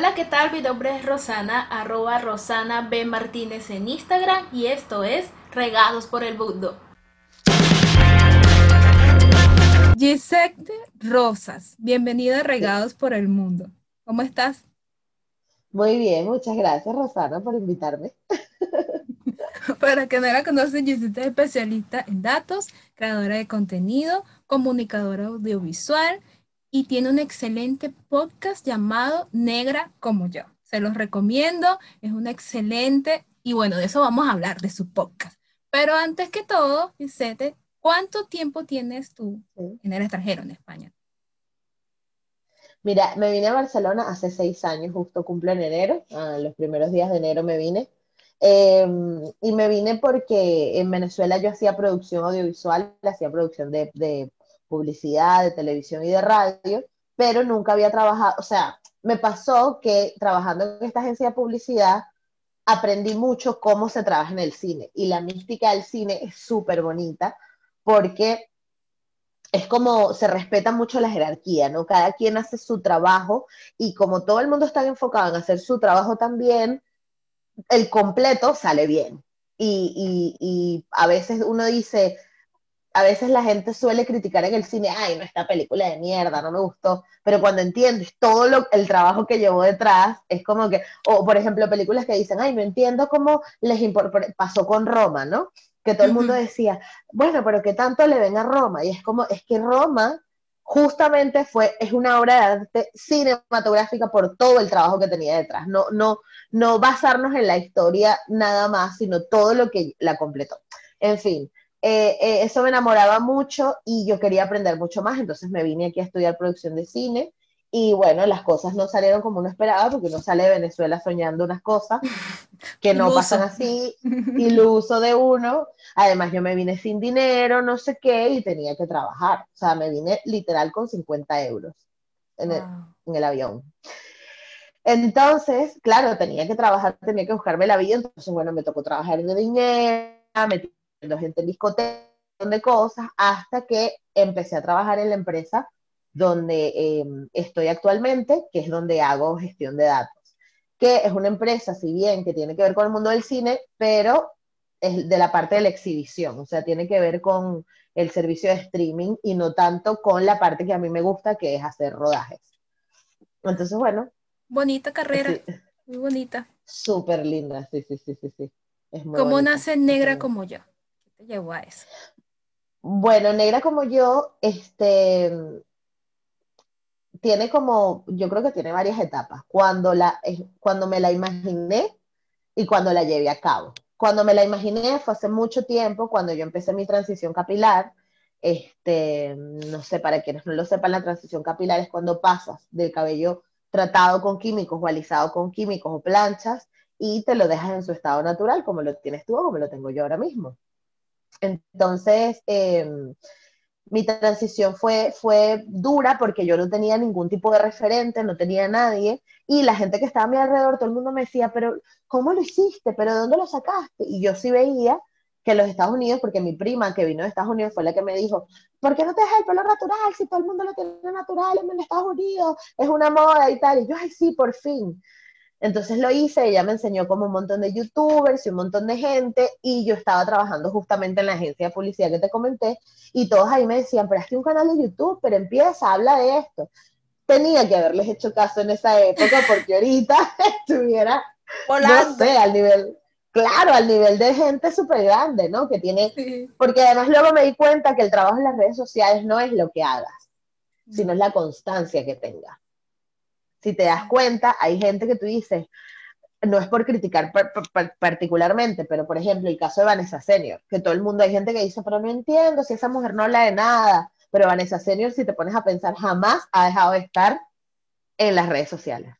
Hola, ¿qué tal? Mi nombre es Rosana, arroba Rosana B. Martínez en Instagram y esto es Regados por el Mundo. Gisette Rosas, bienvenida a Regados por el Mundo. ¿Cómo estás? Muy bien, muchas gracias Rosana por invitarme. Para que no la conocen, Gisette es especialista en datos, creadora de contenido, comunicadora audiovisual y tiene un excelente podcast llamado Negra como yo. Se los recomiendo, es un excelente y bueno, de eso vamos a hablar, de su podcast. Pero antes que todo, Gisette, ¿cuánto tiempo tienes tú en el extranjero, en España? Mira, me vine a Barcelona hace seis años, justo cumple en enero, ah, los primeros días de enero me vine. Em, y me vine porque en Venezuela yo hacía producción audiovisual, hacía producción de, de publicidad, de televisión y de radio, pero nunca había trabajado, o sea, me pasó que trabajando en esta agencia de publicidad aprendí mucho cómo se trabaja en el cine y la mística del cine es súper bonita porque es como se respeta mucho la jerarquía, ¿no? Cada quien hace su trabajo y como todo el mundo está enfocado en hacer su trabajo también, el completo sale bien. Y, y, a veces uno dice, a veces la gente suele criticar en el cine, ay, no, esta película de mierda, no me gustó, pero cuando entiendes todo lo, el trabajo que llevó detrás, es como que, o por ejemplo, películas que dicen, ay, no entiendo cómo les pasó con Roma, ¿no? Que todo el mundo decía, bueno, pero ¿qué tanto le ven a Roma? Y es como, es que Roma justamente fue, es una obra de arte cinematográfica por todo el trabajo que tenía detrás. No, no, no basarnos en la historia nada más, sino todo lo que la completó. En fin, eh, eh, eso me enamoraba mucho y yo quería aprender mucho más, entonces me vine aquí a estudiar producción de cine y bueno, las cosas no salieron como uno esperaba, porque uno sale de Venezuela soñando unas cosas que no pasan así, iluso de uno. Además, yo me vine sin dinero, no sé qué, y tenía que trabajar. O sea, me vine literal con 50 euros en el, en el avión. Entonces, claro, tenía que trabajar, tenía que buscarme la vida. Entonces, bueno, me tocó trabajar de dinero, metiendo gente en discotecas, de cosas, hasta que empecé a trabajar en la empresa donde em, estoy actualmente, que es donde hago gestión de datos, que es una empresa, si bien que tiene que ver con el mundo del cine, pero es de la parte de la exhibición, o sea, tiene que ver con el servicio de streaming y no tanto con la parte que a mí me gusta, que es hacer rodajes. Entonces, bueno. Bonita carrera, muy bonita. Súper linda, sí, sí, sí, sí, sí. ¿Cómo nace negra como yo? ¿Qué te llevó a eso? Bueno, negra como yo, este, tiene como, yo creo que tiene varias etapas. Cuando, la, cuando me la imaginé y cuando la llevé a cabo. Cuando me la imaginé fue hace mucho tiempo, cuando yo empecé mi transición capilar. Este, no sé, para quienes no lo sepan, la transición capilar es cuando pasas del cabello tratado con químicos o alisado con químicos o planchas y te lo dejas en su estado natural, como lo tienes tú o como lo tengo yo ahora mismo. Entonces, eh, mi transición fue, fue dura porque yo no tenía ningún tipo de referente, no tenía nadie, y la gente que estaba a mi alrededor, todo el mundo me decía, pero ¿cómo lo hiciste? ¿Pero de dónde lo sacaste? Y yo sí veía que los Estados Unidos, porque mi prima que vino de Estados Unidos fue la que me dijo, ¿por qué no te dejas el pelo natural si todo el mundo lo tiene natural en Estados Unidos? Es una moda y tal. Y yo, ay, sí, por fin. Entonces lo hice, ella me enseñó como un montón de youtubers y un montón de gente y yo estaba trabajando justamente en la agencia de publicidad que te comenté y todos ahí me decían, pero hazte un canal de YouTube, pero empieza, habla de esto. Tenía que haberles hecho caso en esa época porque ahorita estuviera, no sé, al nivel, claro, al nivel de gente súper grande, ¿no? Que tiene, porque además luego me di cuenta que el trabajo en las redes sociales no es lo que hagas, sino es la constancia que tengas si te das cuenta, hay gente que tú dices, no es por criticar particularmente, pero por ejemplo, el caso de Vanessa Senior, que todo el mundo, hay gente que dice, pero no entiendo si esa mujer no habla de nada, pero Vanessa Senior, si te pones a pensar, jamás ha dejado de estar en las redes sociales.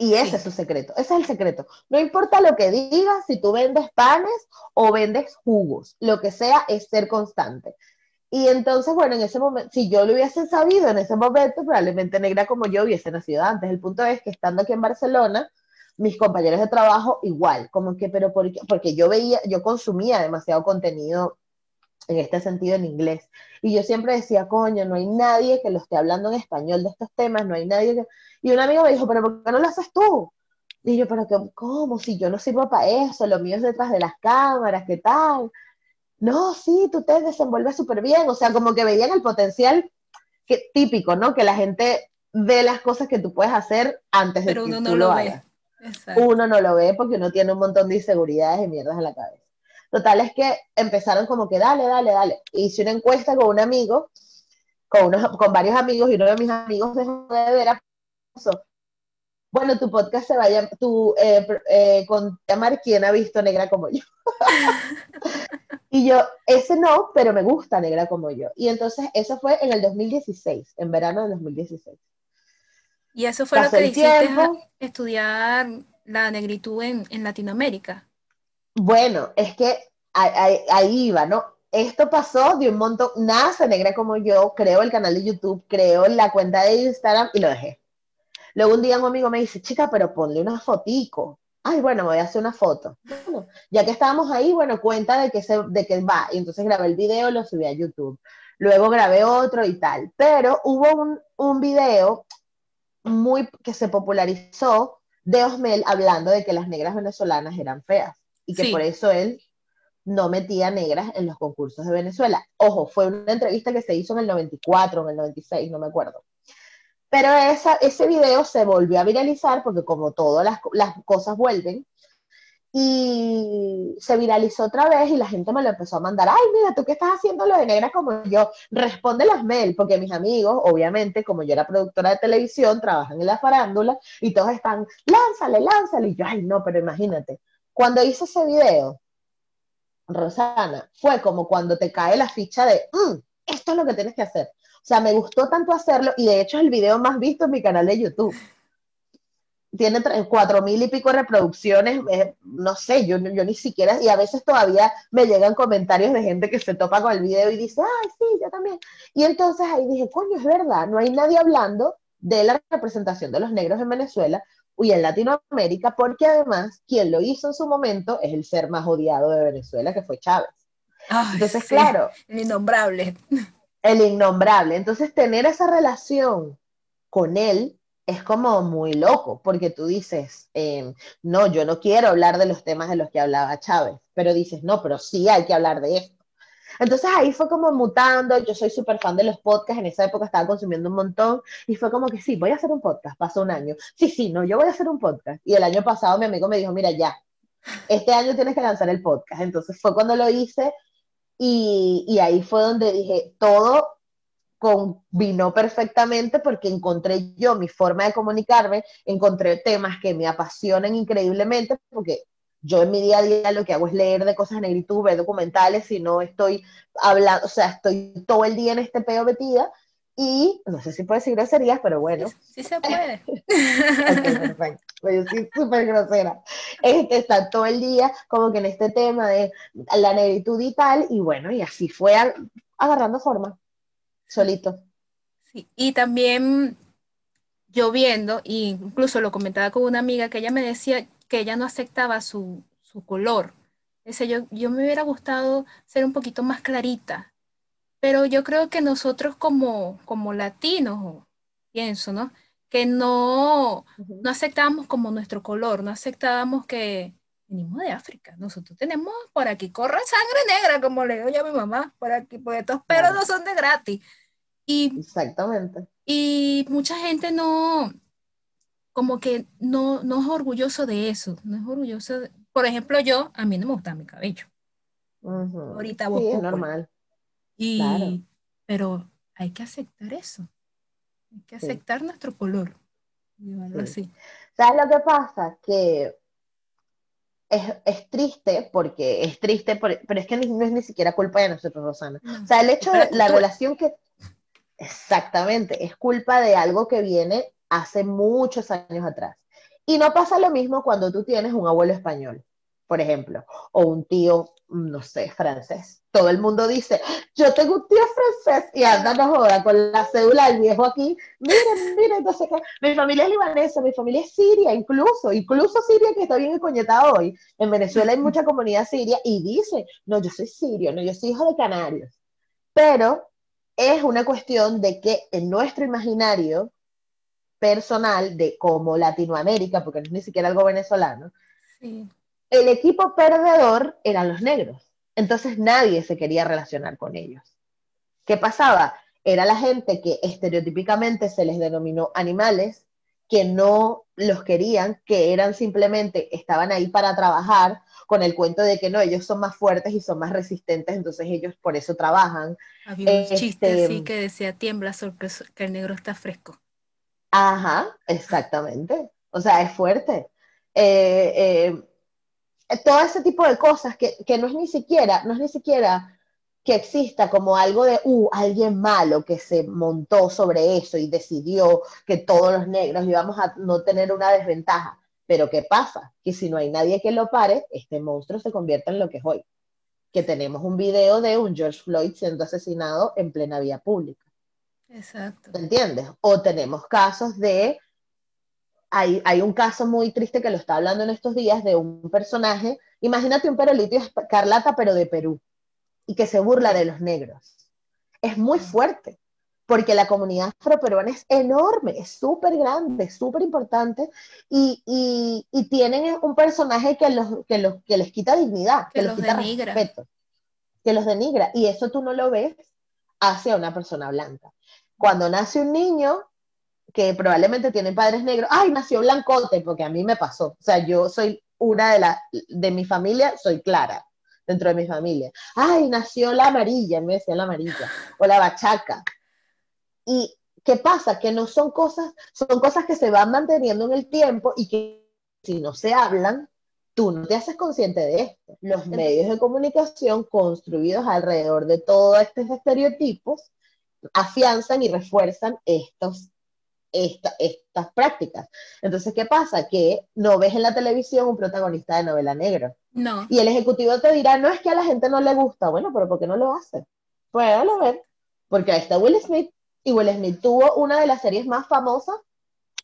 Y ese es su secreto, ese es el secreto. No importa lo que digas, si tú vendes panes o vendes jugos, lo que sea es ser constante. Y entonces, bueno, en ese momento, si yo lo hubiese sabido en ese momento, probablemente negra como yo hubiese nacido antes. El punto es que estando aquí en Barcelona, mis compañeros de trabajo igual, como que, pero porque, porque yo veía, yo consumía demasiado contenido en este sentido en inglés. Y yo siempre decía, coño, no hay nadie que lo esté hablando en español de estos temas, no hay nadie que... Y un amigo me dijo, pero ¿por qué no lo haces tú? Y yo, pero ¿cómo? Si yo no sirvo para eso, lo mío es detrás de las cámaras, ¿qué tal? No, sí, tú te desenvuelves súper bien. O sea, como que veían el potencial que, típico, ¿no? Que la gente ve las cosas que tú puedes hacer antes de que uno no lo, hagas. Uno no lo ve porque uno tiene un montón de inseguridades y mierdas en la cabeza. Total es que empezaron como que dale, dale, dale. Hice una encuesta con un amigo, con, unos, con varios amigos, y uno de mis amigos dejó de ver a bueno, tu podcast se vaya, tu, eh, eh, con llamar quién ha visto negra como yo. y yo, ese no, pero me gusta negra como yo. Y entonces eso fue en el 2016, en verano del 2016. Y eso fue lo que hiciste estudiar la negritud en, en, Latinoamérica. Bueno, es que ahí, ahí iba, ¿no? Esto pasó de un montón, nace negra como yo, creo el canal de YouTube, creo la cuenta de Instagram y lo dejé. Luego un día un amigo me dice, chica, pero ponle una fotico. Ay, bueno, me voy a hacer una foto. ya que estábamos ahí, bueno, cuenta de que, se, de que va. Y entonces grabé el video, lo subí a YouTube. Luego grabé otro y tal. Pero hubo un, un video muy que se popularizó de Osmel hablando de que las negras venezolanas eran feas y que por eso él no metía negras en los concursos de Venezuela. Ojo, fue una entrevista que se hizo en el 94, en el 96, no me acuerdo. Pero esa, ese video se volvió a viralizar porque como todas las, cosas vuelven, y se viralizó otra vez y la gente me lo empezó a mandar, ay, mira, tú qué estás haciendo lo de negra como yo, responde las mail, porque mis amigos, obviamente, como yo era productora de televisión, trabajan en la farándula y todos están, lánzale, lánzale, y yo, ay, no, pero imagínate, cuando hice ese video, Rosana, fue como cuando te cae la ficha de, mm, esto es lo que tienes que hacer. O sea, me gustó tanto hacerlo y de hecho es el video más visto en mi canal de YouTube. Tiene cuatro mil y pico reproducciones, eh, no sé, yo, yo ni siquiera, y a veces todavía me llegan comentarios de gente que se topa con el video y dice, ay, sí, yo también. Y entonces ahí dije, coño, es verdad, no hay nadie hablando de la representación de los negros en Venezuela y en Latinoamérica, porque además quien lo hizo en su momento es el ser más odiado de Venezuela, que fue Chávez. Entonces, claro. El innombrable el innombrable. Entonces, tener esa relación con él es como muy loco, porque tú dices, em, no, yo no quiero hablar de los temas de los que hablaba Chávez, pero dices, no, pero sí hay que hablar de esto. Entonces ahí fue como mutando, yo soy súper fan de los podcasts, en esa época estaba consumiendo un montón y fue como que sí, voy a hacer un podcast, pasó un año, sí, sí, no, yo voy a hacer un podcast. Y el año pasado mi amigo me dijo, mira, ya, este año tienes que lanzar el podcast. Entonces fue cuando lo hice y, ahí fue donde dije, todo combinó perfectamente porque encontré yo mi forma de comunicarme, encontré temas que me apasionan increíblemente, porque yo en mi día a día lo que hago es leer de cosas en negritud, ver documentales, y no estoy hablando, o sea, estoy todo el día en este peo metida, y no sé si puedo decir groserías, pero bueno. Sí, se puede. perfecto. Pues yo soy súper grosera. Este, está todo el día como que en este tema de la negritud y tal, y bueno, y así fue agarrando forma, solito. Sí, y también yo viendo, e incluso lo comentaba con una amiga, que ella me decía que ella no aceptaba su, su color. Ese, yo, yo me hubiera gustado ser un poquito más clarita, pero yo creo que nosotros como, como latinos, pienso, ¿no? Que no, no aceptábamos como nuestro color, no aceptábamos que venimos de África. Nosotros tenemos, por aquí corre sangre negra, como le digo yo a mi mamá, por aquí, porque estos perros no son de gratis. Y, Exactamente. Y mucha gente no, como que no, no es orgulloso de eso, no es orgulloso. por ejemplo, yo, a mí no me gusta mi cabello. Ahorita vos. Sí, es normal. Y, Pero hay que aceptar eso. Hay que aceptar nuestro color. Sí. ¿Sabes lo que pasa? Que es, triste, porque es triste, pero es que no es ni siquiera culpa de nosotros, Rosana. o sea, el hecho de la relación que... Exactamente, es culpa de algo que viene hace muchos años atrás. Y no pasa lo mismo cuando tú tienes un abuelo español por ejemplo, o un tío, no sé, francés. Todo el mundo dice, yo tengo un tío francés y anda no joda con la cédula del viejo aquí. Miren, miren, entonces mi familia es libanesa, mi familia es siria, incluso, incluso Siria que está bien encoñetada hoy. En Venezuela hay mucha comunidad siria y dice, no, yo soy sirio, no, yo soy hijo de canarios. Pero es una cuestión de que en nuestro imaginario personal de como Latinoamérica, porque no es ni siquiera algo venezolano, sí el equipo perdedor eran los negros. Entonces nadie se quería relacionar con ellos. ¿Qué pasaba? Era la gente que estereotípicamente se les denominó animales, que no los querían, que eran simplemente, estaban ahí para trabajar con el cuento de que no, ellos son más fuertes y son más resistentes, entonces ellos por eso trabajan. Había un chiste este, así que decía, tiembla que el negro está fresco. Ajá, exactamente. O sea, es fuerte. Eh, eh, todo ese tipo de cosas que, no es ni siquiera, no es ni siquiera que exista como algo de, uh, alguien malo que se montó sobre eso y decidió que todos los negros íbamos a no tener una desventaja. Pero ¿qué pasa? Que si no hay nadie que lo pare, este monstruo se convierte en lo que es hoy. Que tenemos un video de un George Floyd siendo asesinado en plena vía pública. Exacto. ¿Entiendes? O tenemos casos de hay, un caso muy triste que lo está hablando en estos días de un personaje, imagínate un perolito escarlata pero de Perú, y que se burla de los negros. Es muy fuerte, porque la comunidad afroperuana es enorme, es súper grande, súper importante, y, tienen un personaje que, los, que, los, que les quita dignidad, que, los quita denigra. respeto, que los denigra, y eso tú no lo ves hacia una persona blanca. Cuando nace un niño, que probablemente tienen padres negros, ay, nació blancote, porque a mí me pasó. O sea, yo soy una de las, de mi familia, soy clara dentro de mi familia. Ay, nació la amarilla, me decía la amarilla, o la bachaca. Y ¿qué pasa? Que no son cosas, son cosas que se van manteniendo en el tiempo y que si no se hablan, tú no te haces consciente de esto. Los medios de comunicación construidos alrededor de todos estos estereotipos afianzan y refuerzan estos estas prácticas. Entonces, ¿qué pasa? Que no ves en la televisión un protagonista de novela negra. No. Y el ejecutivo te dirá, no es que a la gente no le gusta. Bueno, pero ¿por qué no lo hace? Pues a ver. Porque ahí está Will Smith. Y Will Smith tuvo una de las series más famosas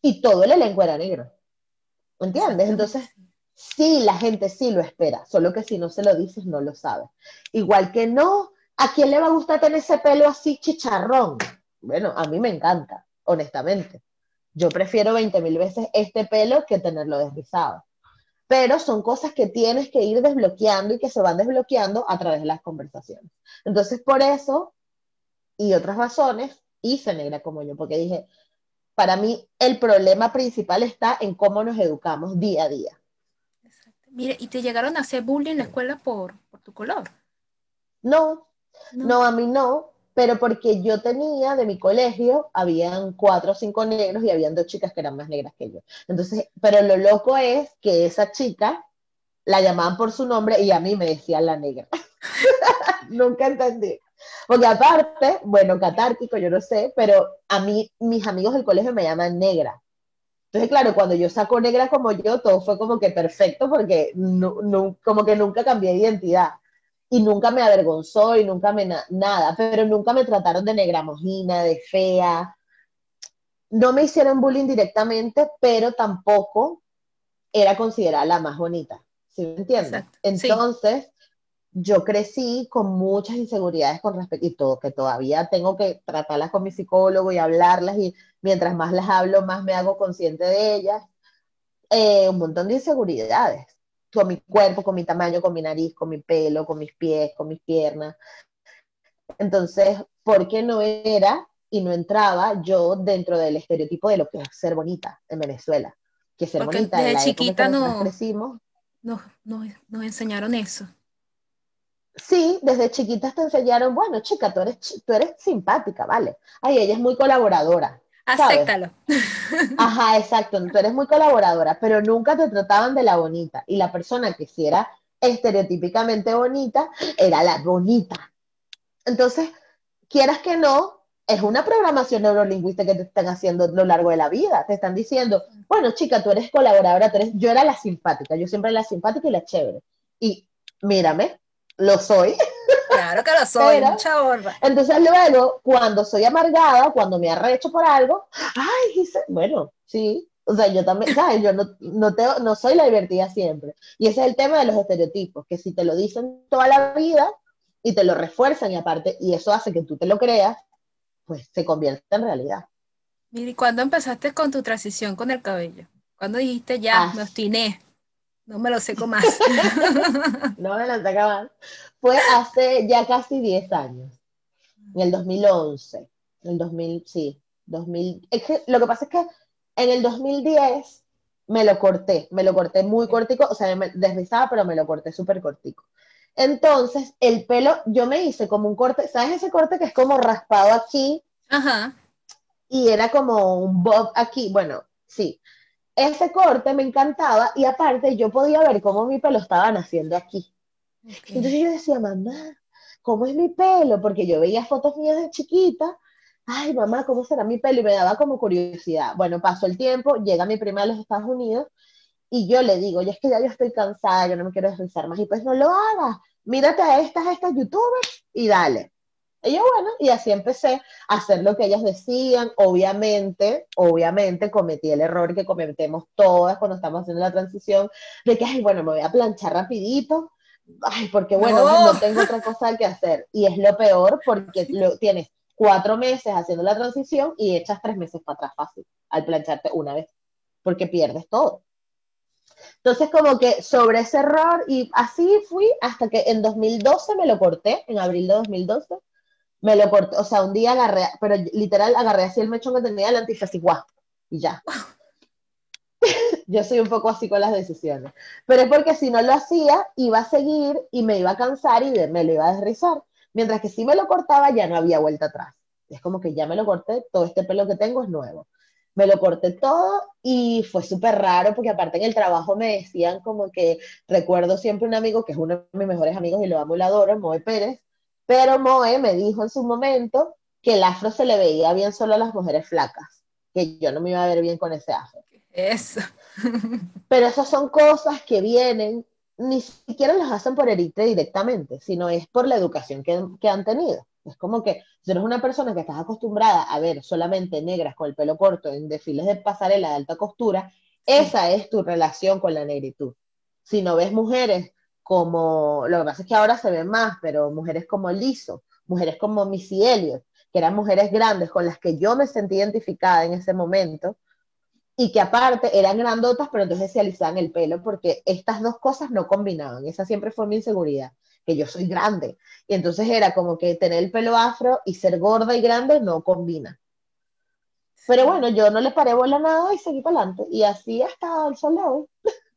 y todo el elenco era negro. ¿Entiendes? Entonces, sí, la gente sí lo espera. Solo que si no se lo dices, no lo sabe. Igual que no, ¿a quién le va a gustar tener ese pelo así chicharrón? Bueno, a mí me encanta honestamente. Yo prefiero 20 mil veces este pelo que tenerlo desrizado. Pero son cosas que tienes que ir desbloqueando y que se van desbloqueando a través de las conversaciones. Entonces, por eso y otras razones, hice negra como yo, porque dije, para mí el problema principal está en cómo nos educamos día a día. Mire, ¿y te llegaron a hacer bullying en la escuela por, por tu color? No, no, no, a mí no, pero porque yo tenía de mi colegio, habían cuatro o cinco negros y habían dos chicas que eran más negras que yo. Entonces, pero lo loco es que esa chica la llamaban por su nombre y a mí me decían la negra. Nunca entendí. Porque aparte, bueno, catártico, yo no sé, pero a mí, mis amigos del colegio me llaman negra. Entonces, claro, cuando yo saco negra como yo, todo fue como que perfecto porque no, como que nunca cambié de identidad y nunca me avergonzó y nunca me nada, pero nunca me trataron de negra mojina, de fea. No me hicieron bullying directamente, pero tampoco era considerada la más bonita. ¿Sí me entiendes? Entonces, yo crecí con muchas inseguridades con respecto y todo, que todavía tengo que tratarlas con mi psicólogo y hablarlas y mientras más las hablo, más me hago consciente de ellas. Eh, un montón de inseguridades con mi cuerpo, con mi tamaño, con mi nariz, con mi pelo, con mis pies, con mis piernas. Entonces, ¿por qué no era y no entraba yo dentro del estereotipo de lo que es ser bonita en Venezuela? Que ser bonita desde la chiquita no, crecimos. No, no, nos enseñaron eso. Sí, desde chiquitas te enseñaron, bueno, chica, tú eres, tú eres simpática, ¿vale? Ay, ella es muy colaboradora. Acéptalo. Ajá, exacto. Tú eres muy colaboradora, pero nunca te trataban de la bonita. Y la persona que sí era estereotípicamente bonita era la bonita. Entonces, quieras que no, es una programación neurolingüística que te están haciendo a lo largo de la vida. Te están diciendo, bueno, chica, tú eres colaboradora, tú eres... yo era la simpática, yo siempre era la simpática y la chévere. Y mírame, lo soy. Claro que lo soy, Pero- mucha honra. Entonces luego, cuando soy amargada, cuando me arrecho por algo, ay, Giselle", bueno, sí, o sea, yo también, ¿sabes? Yo no, no, te- no soy la divertida siempre. Y ese es el tema de los estereotipos, que si te lo dicen toda la vida y te lo refuerzan y aparte, y eso hace que tú te lo creas, pues se convierte en realidad. Mira, ¿y cuándo empezaste con tu transición con el cabello? ¿Cuándo dijiste ya, Ah. me obstiné? No me lo seco más. No me la saca más. Fue hace ya casi 10 años, en el 2011, en el 2000, sí, 2000. Es que lo que pasa es que en el 2010 me lo corté, me lo corté muy cortico, o sea, me deslizaba, pero me lo corté súper cortico. Entonces, el pelo, yo me hice como un corte, ¿sabes ese corte que es como raspado aquí Ajá. y era como un bob aquí? Bueno, sí. Ese corte me encantaba y aparte yo podía ver cómo mi pelo estaba naciendo aquí. Entonces yo decía, mamá, ¿cómo es mi pelo? Porque yo veía fotos mías de chiquita. Ay, mamá, ¿cómo será mi pelo? Y me daba como curiosidad. Bueno, pasó el tiempo, llega mi prima de los Estados Unidos y yo le digo, ya es que ya yo estoy cansada, yo no me quiero deslizar más. Y pues no lo hagas, mírate a estas, a estas youtubers y dale. Y yo, bueno, y así empecé a hacer lo que ellas decían. Obviamente, obviamente cometí el error que cometemos todas cuando estamos haciendo la transición, de que, ay, bueno, me voy a planchar rapidito, ay, porque bueno, No. no, tengo otra cosa que hacer. Y es lo peor porque lo, tienes cuatro meses haciendo la transición y echas tres meses para atrás fácil al plancharte una vez, porque pierdes todo. Entonces, como que sobre ese error, y así fui hasta que en 2012 me lo corté, en abril de 2012, me lo corté, o sea, un día agarré, pero literal agarré así el mechón que tenía delante y fue guau, y ya. Yo soy un poco así con las decisiones. Pero es porque si no lo hacía, iba a seguir y me iba a cansar y de- me lo iba a desrizar. Mientras que si me lo cortaba, ya no había vuelta atrás. Es como que ya me lo corté, todo este pelo que tengo es nuevo. Me lo corté todo y fue súper raro porque aparte en el trabajo me decían como que recuerdo siempre un amigo que es uno de mis mejores amigos y lo amo y lo adoro, Moe Pérez, pero Moe me dijo en su momento que el afro se le veía bien solo a las mujeres flacas, que yo no me iba a ver bien con ese afro. Eso. Pero esas son cosas que vienen, ni siquiera las hacen por herirte directamente, sino es por la educación que, que han tenido. Es como que si eres una persona que estás acostumbrada a ver solamente negras con el pelo corto en desfiles de pasarela de alta costura, esa es tu relación con la negritud. Si no ves mujeres como, lo que pasa es que ahora se ven más, pero mujeres como Lizo, mujeres como Missy Elliott, que eran mujeres grandes con las que yo me sentí identificada en ese momento, y que aparte eran grandotas, pero entonces se alisaban el pelo, porque estas dos cosas no combinaban. Esa siempre fue mi inseguridad, que yo soy grande. Y entonces era como que tener el pelo afro y ser gorda y grande no combina. Pero bueno, yo no le paré bola nada y seguí para adelante. Y así hasta el sol de hoy.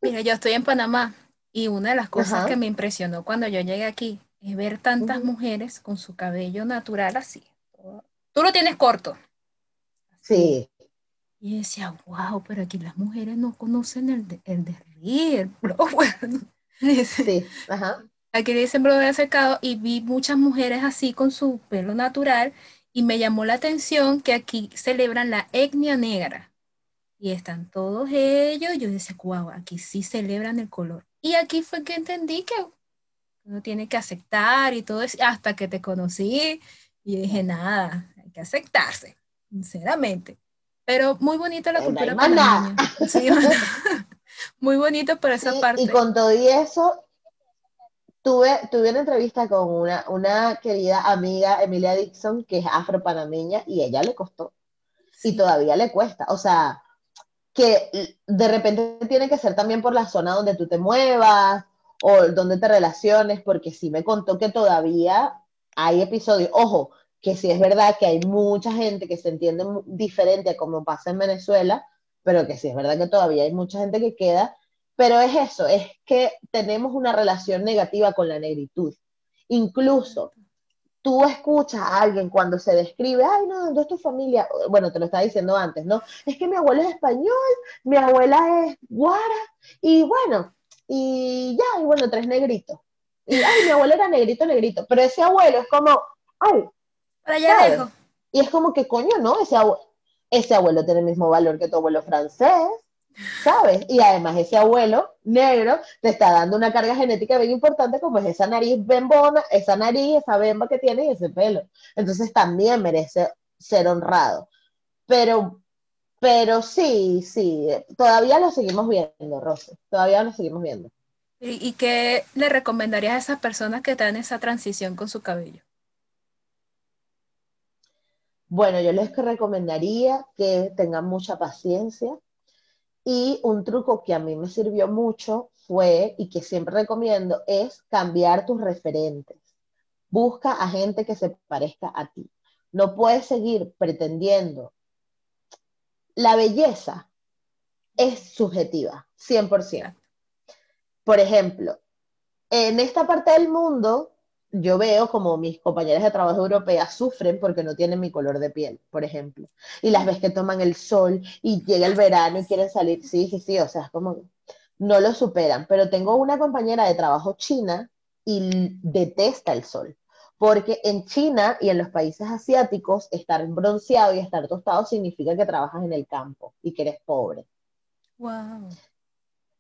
Mira, yo estoy en Panamá y una de las cosas Ajá. que me impresionó cuando yo llegué aquí es ver tantas mujeres con su cabello natural así. Tú lo tienes corto. Sí, Y decía, wow, pero aquí las mujeres no conocen el, de- el derrier, el blower. Dice, sí, ajá. Aquí le dicen blower secado y vi muchas mujeres así con su pelo natural y me llamó la atención que aquí celebran la etnia negra. Y están todos ellos. Yo decía, wow, aquí sí celebran el color. Y aquí fue que entendí que uno tiene que aceptar y todo eso, hasta que te conocí y dije, nada, hay que aceptarse, sinceramente. Pero muy bonita la cultura panameña. Sí, muy bonito por esa parte. y con todo y eso, tuve, tuve una entrevista con una, una querida amiga, Emilia Dixon, que es afropanameña, y ella le costó. y Sí. todavía le cuesta. O sea, que de repente tiene que ser también por la zona donde tú te muevas o donde te relaciones, porque sí me contó que todavía hay episodios, ojo, que sí es verdad que hay mucha gente que se entiende diferente a como pasa en Venezuela, pero que sí es verdad que todavía hay mucha gente que queda, pero es eso, es que tenemos una relación negativa con la negritud. Incluso tú escuchas a alguien cuando se describe, ay, no, ¿dónde es tu familia? Bueno, te lo estaba diciendo antes, ¿no? Es que mi abuelo es español, mi abuela es guara, y bueno, y ya, y bueno, tres negritos. Y, ay, mi abuelo era negrito, negrito, pero ese abuelo es como, ay, Para allá y es como que, coño, no, ese abuelo, ese abuelo tiene el mismo valor que tu abuelo francés, ¿sabes? Y además ese abuelo negro te está dando una carga genética bien importante como es esa nariz bembona, esa nariz, esa bemba que tiene y ese pelo. Entonces también merece ser honrado. Pero, pero sí, sí, todavía lo seguimos viendo, Rose, todavía lo seguimos viendo. ¿Y, qué le recomendarías a esas personas que están en esa transición con su cabello? Bueno, yo les recomendaría que tengan mucha paciencia y un truco que a mí me sirvió mucho fue, y que siempre recomiendo, es cambiar tus referentes. Busca a gente que se parezca a ti. No puedes seguir pretendiendo. La belleza es subjetiva, 100%. Por ejemplo, en esta parte del mundo, yo veo como mis compañeras de trabajo europeas sufren porque no tienen mi color de piel, por ejemplo. Y las ves que toman el sol y llega el verano y quieren salir. Sí, sí, sí, o sea, es como no lo superan. Pero tengo una compañera de trabajo china y detesta el sol. Porque en China y en los países asiáticos, estar bronceado y estar tostado significa que trabajas en el campo y que eres pobre. Wow.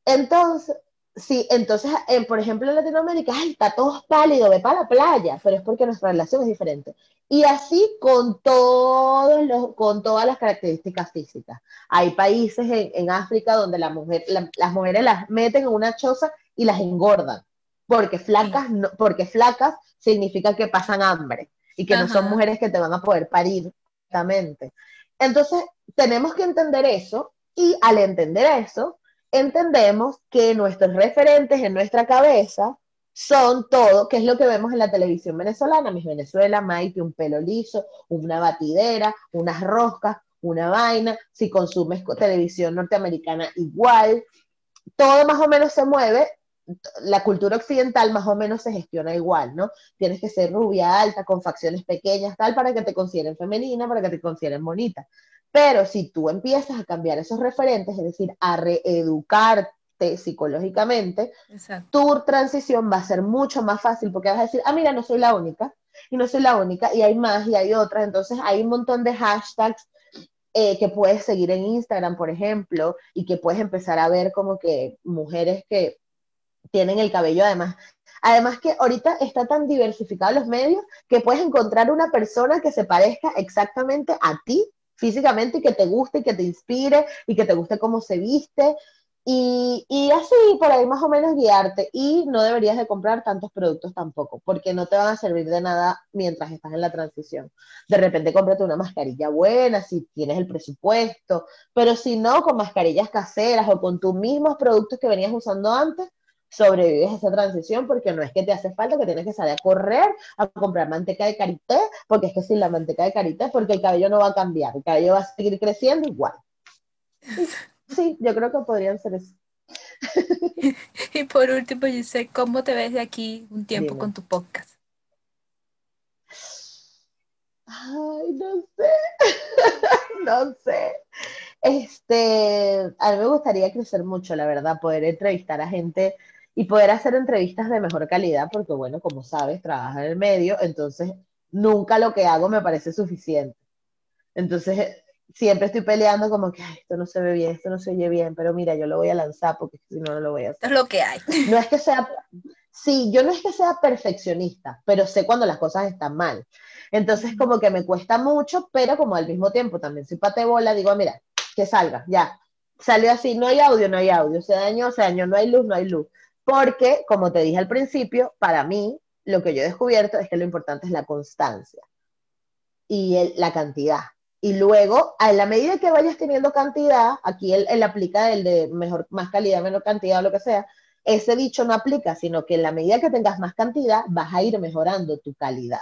Entonces, Sí, entonces, por ejemplo, en Latinoamérica, ay, está todo pálido, ve para la playa, pero es porque nuestra relación es diferente. Y así con, todos los, con todas las características físicas. Hay países en, África donde la mujer, las mujeres las meten en una choza y las engordan, porque flacas, no, porque flacas significa que pasan hambre y que no son mujeres que te van a poder parir. Entonces, tenemos que entender eso y al entender eso, entendemos que nuestros referentes en nuestra cabeza son todo, que es lo que vemos en la televisión venezolana, Miss Venezuela, Maite, un pelo liso, una batidera, unas roscas, una vaina, si consumes televisión norteamericana igual, todo más o menos se mueve, la cultura occidental más o menos se gestiona igual, ¿no? Tienes que ser rubia, alta, con facciones pequeñas, tal, para que te consideren femenina, para que te consideren bonita. Pero si tú empiezas a cambiar esos referentes, es decir, a reeducarte psicológicamente, tu transición va a ser mucho más fácil porque vas a decir, ah, mira, no soy la única, y no soy la única, y hay más, y hay otras. Entonces hay un montón de hashtags eh, que puedes seguir en Instagram, por ejemplo, y que puedes empezar a ver como que mujeres que tienen el cabello además. Además que ahorita está tan diversificado los medios que puedes encontrar una persona que se parezca exactamente a ti físicamente y que te guste y que te inspire y que te guste cómo se viste. Y, y, así, por ahí más o menos guiarte. Y no deberías de comprar tantos productos tampoco, porque no te van a servir de nada mientras estás en la transición. De repente cómprate una mascarilla buena, si tienes el presupuesto, pero si no, con mascarillas caseras o con tus mismos productos que venías usando antes, sobrevives a esa transición porque no es que te hace falta que tienes que salir a correr a comprar manteca de karité, porque es que sin la manteca de karité, porque el cabello no va a cambiar, el cabello va a seguir creciendo igual. Sí, yo creo que podrían ser eso. y por último, yo sé ¿cómo te ves de aquí un tiempo con tu podcast? Ay, no sé, no sé. Este, a mí me gustaría crecer mucho, la verdad, poder entrevistar a gente y poder hacer entrevistas de mejor calidad, porque bueno, como sabes, trabaja en el medio, entonces nunca lo que hago me parece suficiente. Entonces, siempre estoy peleando como que esto no se ve bien, esto no se oye bien, pero mira, yo lo voy a lanzar porque si no, no lo voy a hacer. Es lo que hay. No es que sea, sí, yo no es que sea perfeccionista, pero sé cuando las cosas están mal. Entonces, como que me cuesta mucho, pero como al mismo tiempo también soy pate bola, digo, mira, que salga, ya. Salió así, no hay audio, no hay audio, se dañó, se dañó, no hay luz, no hay luz. Porque, como te dije al principio, para mí lo que yo he descubierto es que lo importante es la constancia y la cantidad. Y luego, a la medida que vayas teniendo cantidad, aquí él, aplica el de mejor, más calidad, menor cantidad o lo que sea, ese dicho no aplica, sino que en la medida que tengas más cantidad, vas a ir mejorando tu calidad.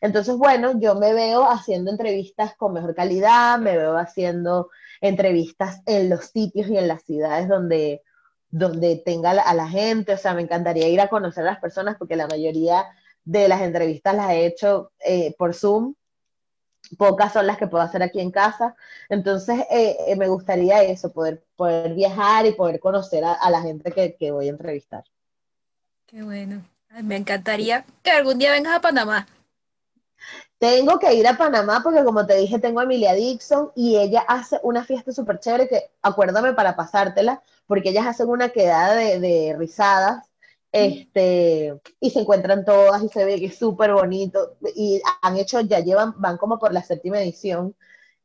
Entonces, bueno, yo me veo haciendo entrevistas con mejor calidad, me veo haciendo entrevistas en los sitios y en las ciudades donde, donde tenga a la gente, o sea, me encantaría ir a conocer a las personas porque la mayoría de las entrevistas las he hecho eh, por Zoom, pocas son las que puedo hacer aquí en casa, entonces eh, eh, me gustaría eso, poder, poder viajar y poder conocer a, la gente que, que, voy a entrevistar. Qué bueno, me encantaría que algún día vengas a Panamá. Tengo que ir a Panamá porque como te dije, tengo a Emilia Dixon y ella hace una fiesta súper chévere que acuérdame para pasártela, porque ellas hacen una quedada de, de risadas este, y se encuentran todas y se ve que es súper bonito y han hecho, ya llevan, van como por la séptima edición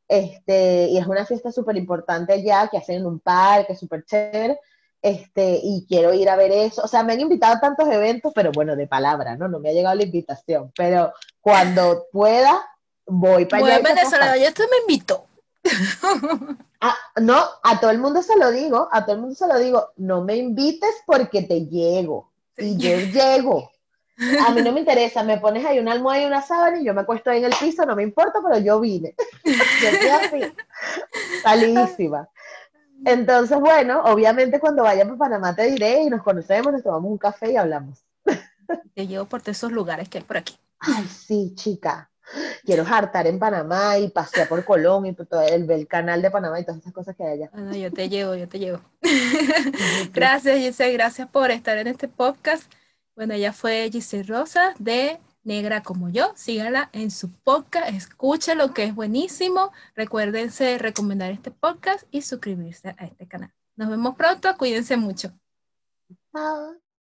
este, y es una fiesta súper importante allá que hacen en un parque, súper chévere este, y quiero ir a ver eso. O sea, me han invitado a tantos eventos, pero bueno, de palabra, ¿no? No me ha llegado la invitación, pero cuando pueda, voy para allá. Venezolano, ya usted me invitó. Ah, no, a todo el mundo se lo digo, a todo el mundo se lo digo, no me invites porque te llego. Y yo llego. A mí no me interesa, me pones ahí una almohada y una sábana y yo me acuesto ahí en el piso, no me importa, pero yo vine. yo estoy así, salidísima. Entonces, bueno, obviamente cuando vaya a Panamá te diré y nos conocemos, nos tomamos un café y hablamos. Te llevo por todos esos lugares que hay por aquí. Ay, sí, chica. Quiero hartar en Panamá y pasear por Colón y por todo el, el, canal de Panamá y todas esas cosas que hay allá. Bueno, yo te llevo, yo te llevo. gracias, Giselle, gracias por estar en este podcast. Bueno, ella fue Giselle Rosa de negra como yo. Síganla en su podcast, escuchen lo que es buenísimo. Recuérdense recomendar este podcast y suscribirse a este canal. Nos vemos pronto, cuídense mucho.